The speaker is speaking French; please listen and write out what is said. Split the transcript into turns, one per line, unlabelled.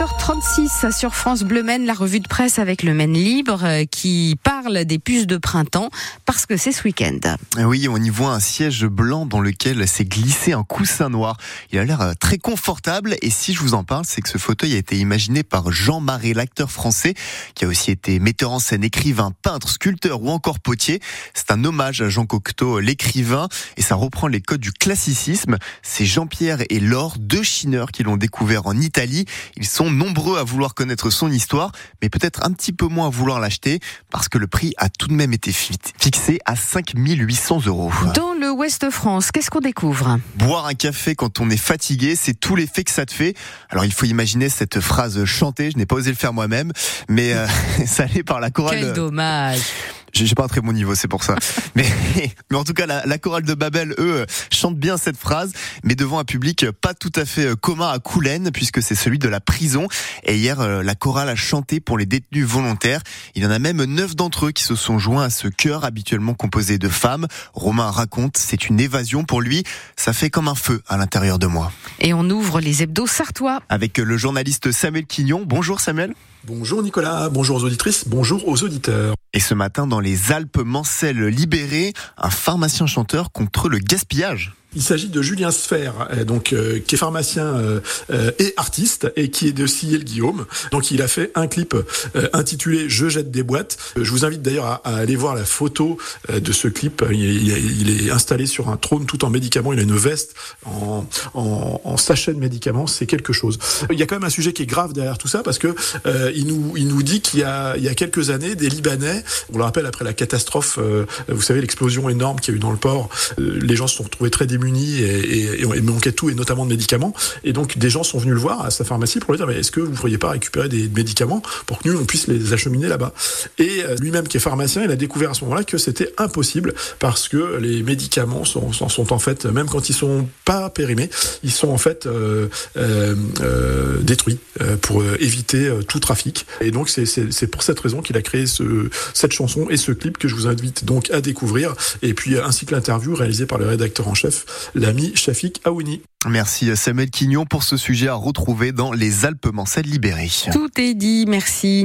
dort 7h36 sur France Bleu Maine, la revue de presse avec le Maine Libre euh, qui parle des puces de printemps parce que c'est ce week-end.
Oui, on y voit un siège blanc dans lequel s'est glissé un coussin noir. Il a l'air euh, très confortable et si je vous en parle, c'est que ce fauteuil a été imaginé par Jean Marais, l'acteur français, qui a aussi été metteur en scène, écrivain, peintre, sculpteur ou encore potier. C'est un hommage à Jean Cocteau, l'écrivain, et ça reprend les codes du classicisme. C'est Jean-Pierre et Laure, deux chineurs qui l'ont découvert en Italie. Ils sont nombreux à vouloir connaître son histoire, mais peut-être un petit peu moins à vouloir l'acheter, parce que le prix a tout de même été fixé à 5800 euros.
Dans le Ouest France, qu'est-ce qu'on découvre?
Boire un café quand on est fatigué, c'est tout l'effet que ça te fait. Alors il faut imaginer cette phrase chantée, je n'ai pas osé le faire moi-même, mais euh, ça allait par la chorale.
Quel dommage
j'ai pas un très bon niveau, c'est pour ça. mais, mais en tout cas, la, la, chorale de Babel, eux, chantent bien cette phrase, mais devant un public pas tout à fait euh, commun à Coulennes, puisque c'est celui de la prison. Et hier, euh, la chorale a chanté pour les détenus volontaires. Il y en a même neuf d'entre eux qui se sont joints à ce chœur habituellement composé de femmes. Romain raconte, c'est une évasion pour lui. Ça fait comme un feu à l'intérieur de moi.
Et on ouvre les hebdos sartois.
Avec le journaliste Samuel Quignon. Bonjour Samuel.
Bonjour Nicolas, bonjour aux auditrices, bonjour aux auditeurs.
Et ce matin, dans les Alpes Mancelles libérées, un pharmacien chanteur contre le gaspillage.
Il s'agit de Julien Sfer, euh, donc euh, qui est pharmacien euh, et artiste et qui est de Ciel Guillaume. Donc il a fait un clip intitulé Je jette des boîtes. Je vous invite d'ailleurs à, aller voir la photo de ce clip. Il est, installé sur un trône tout en médicaments. Il a une veste en, en, sachet de médicaments. C'est quelque chose. Il y a quand même un sujet qui est grave derrière tout ça parce que il nous il nous dit qu'il y a il y a quelques années des Libanais, on le rappelle après la catastrophe, vous savez l'explosion énorme qu'il y a eu dans le port, les gens se sont retrouvés très démunis et, et, et, manquaient tout, et notamment de médicaments. Et donc, des gens sont venus le voir à sa pharmacie pour lui dire, mais est-ce que vous ne pourriez pas récupérer des médicaments pour que nous, on puisse les acheminer là-bas? Et euh, lui-même, qui est pharmacien, il a découvert à ce moment-là que c'était impossible parce que les médicaments sont, sont, en fait, même quand ils sont pas périmés, ils sont en fait euh, euh, euh détruits pour éviter tout trafic. Et donc, c'est pour cette raison qu'il a créé ce, cette chanson et ce clip que je vous invite donc à découvrir. Et puis, ainsi que l'interview réalisée par le rédacteur en chef l'ami Shafik Aouni.
Merci Samuel Quignon pour ce sujet à retrouver dans les Alpes Mancelles libérées.
Tout est dit, merci.